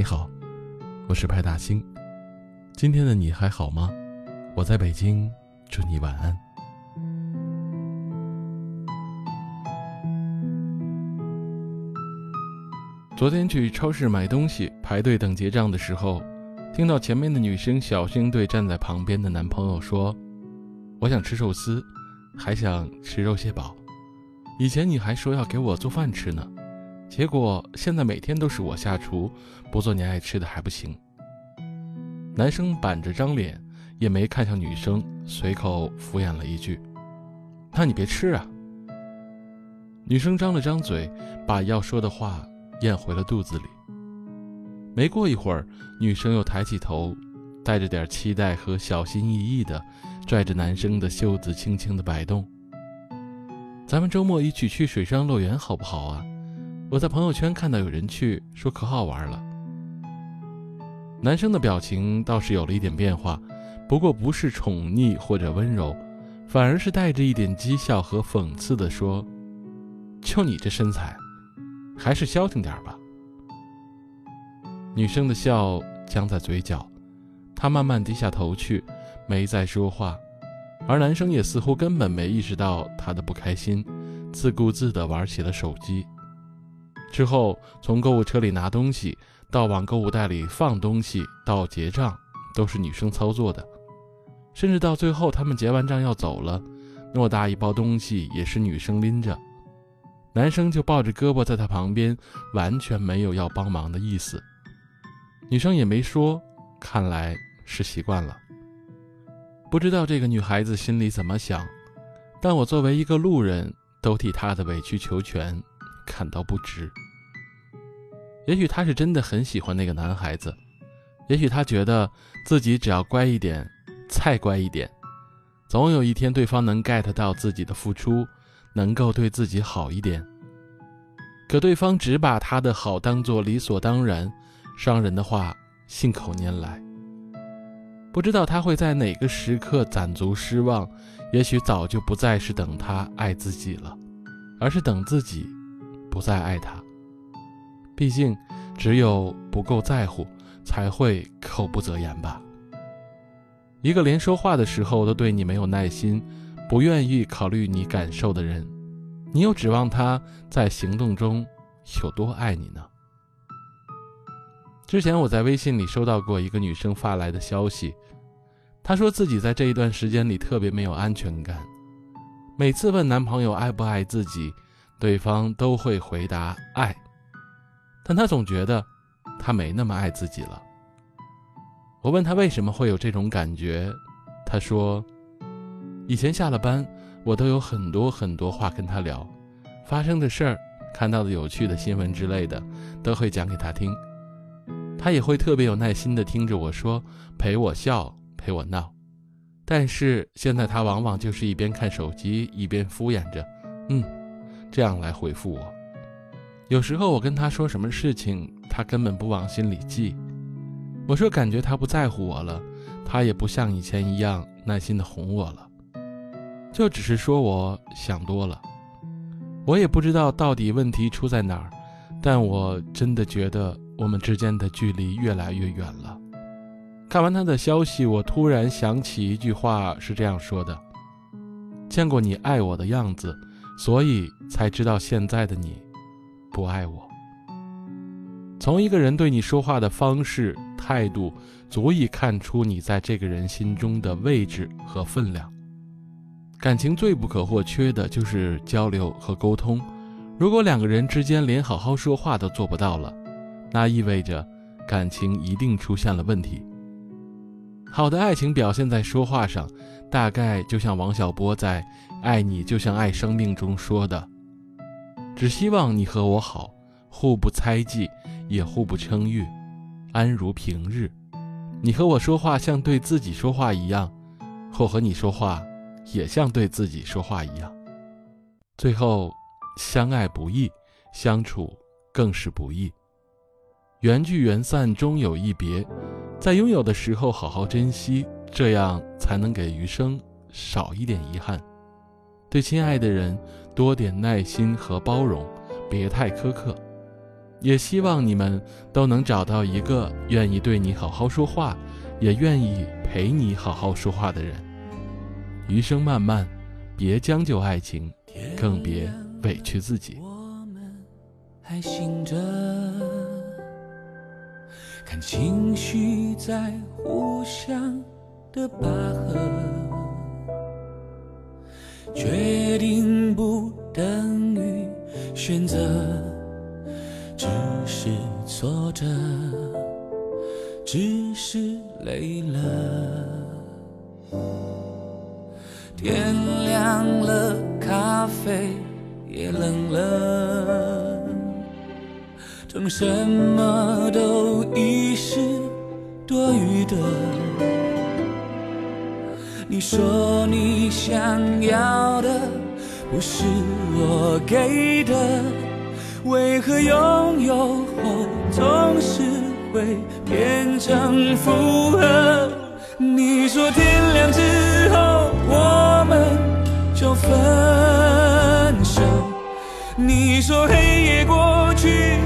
你好，我是派大星。今天的你还好吗？我在北京，祝你晚安。昨天去超市买东西，排队等结账的时候，听到前面的女生小声对站在旁边的男朋友说：“我想吃寿司，还想吃肉蟹堡。以前你还说要给我做饭吃呢。”结果现在每天都是我下厨，不做你爱吃的还不行。男生板着张脸，也没看向女生，随口敷衍了一句：“那你别吃啊。”女生张了张嘴，把要说的话咽回了肚子里。没过一会儿，女生又抬起头，带着点期待和小心翼翼的拽着男生的袖子，轻轻的摆动：“咱们周末一起去水上乐园好不好啊？”我在朋友圈看到有人去，说可好玩了。男生的表情倒是有了一点变化，不过不是宠溺或者温柔，反而是带着一点讥笑和讽刺的说：“就你这身材，还是消停点吧。”女生的笑僵在嘴角，她慢慢低下头去，没再说话，而男生也似乎根本没意识到她的不开心，自顾自地玩起了手机。之后，从购物车里拿东西，到往购物袋里放东西，到结账，都是女生操作的。甚至到最后，他们结完账要走了，偌大一包东西也是女生拎着，男生就抱着胳膊在她旁边，完全没有要帮忙的意思。女生也没说，看来是习惯了。不知道这个女孩子心里怎么想，但我作为一个路人，都替她的委曲求全。感到不值。也许他是真的很喜欢那个男孩子，也许他觉得自己只要乖一点，再乖一点，总有一天对方能 get 到自己的付出，能够对自己好一点。可对方只把他的好当做理所当然，伤人的话信口拈来。不知道他会在哪个时刻攒足失望，也许早就不再是等他爱自己了，而是等自己。不再爱他，毕竟只有不够在乎，才会口不择言吧。一个连说话的时候都对你没有耐心，不愿意考虑你感受的人，你又指望他在行动中有多爱你呢？之前我在微信里收到过一个女生发来的消息，她说自己在这一段时间里特别没有安全感，每次问男朋友爱不爱自己。对方都会回答爱，但他总觉得他没那么爱自己了。我问他为什么会有这种感觉，他说：“以前下了班，我都有很多很多话跟他聊，发生的事儿、看到的有趣的新闻之类的，都会讲给他听。他也会特别有耐心的听着我说，陪我笑，陪我闹。但是现在他往往就是一边看手机，一边敷衍着，嗯。”这样来回复我。有时候我跟他说什么事情，他根本不往心里记。我说感觉他不在乎我了，他也不像以前一样耐心的哄我了，就只是说我想多了。我也不知道到底问题出在哪儿，但我真的觉得我们之间的距离越来越远了。看完他的消息，我突然想起一句话是这样说的：“见过你爱我的样子。”所以才知道现在的你不爱我。从一个人对你说话的方式、态度，足以看出你在这个人心中的位置和分量。感情最不可或缺的就是交流和沟通。如果两个人之间连好好说话都做不到了，那意味着感情一定出现了问题。好的爱情表现在说话上，大概就像王小波在《爱你就像爱生命》中说的：“只希望你和我好，互不猜忌，也互不称誉，安如平日。你和我说话像对自己说话一样，我和你说话也像对自己说话一样。最后，相爱不易，相处更是不易。缘聚缘散，终有一别。”在拥有的时候好好珍惜，这样才能给余生少一点遗憾。对亲爱的人多点耐心和包容，别太苛刻。也希望你们都能找到一个愿意对你好好说话，也愿意陪你好好说话的人。余生漫漫，别将就爱情，更别委屈自己。我们还醒着，看情绪在互相的拔河，决定不等于选择。只是挫折，只是累了。天亮了，咖啡也冷了，等什么都你说你想要的不是我给的。为何拥有后总是会变成负荷？你说天亮之后我们就分手，你说黑夜过去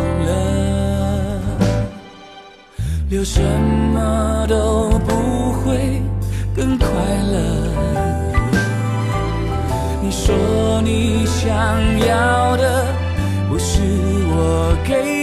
了。留什么都不会更快乐。你说你想要的不是我给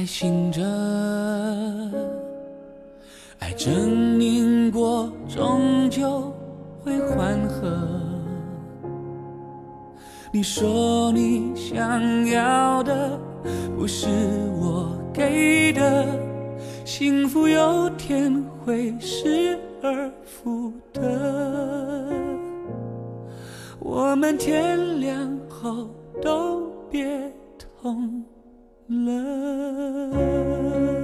还醒着，爱证明过，终究会缓和你说你想要的不是我给的，幸福有天会失而复得。我们天亮后都别痛了。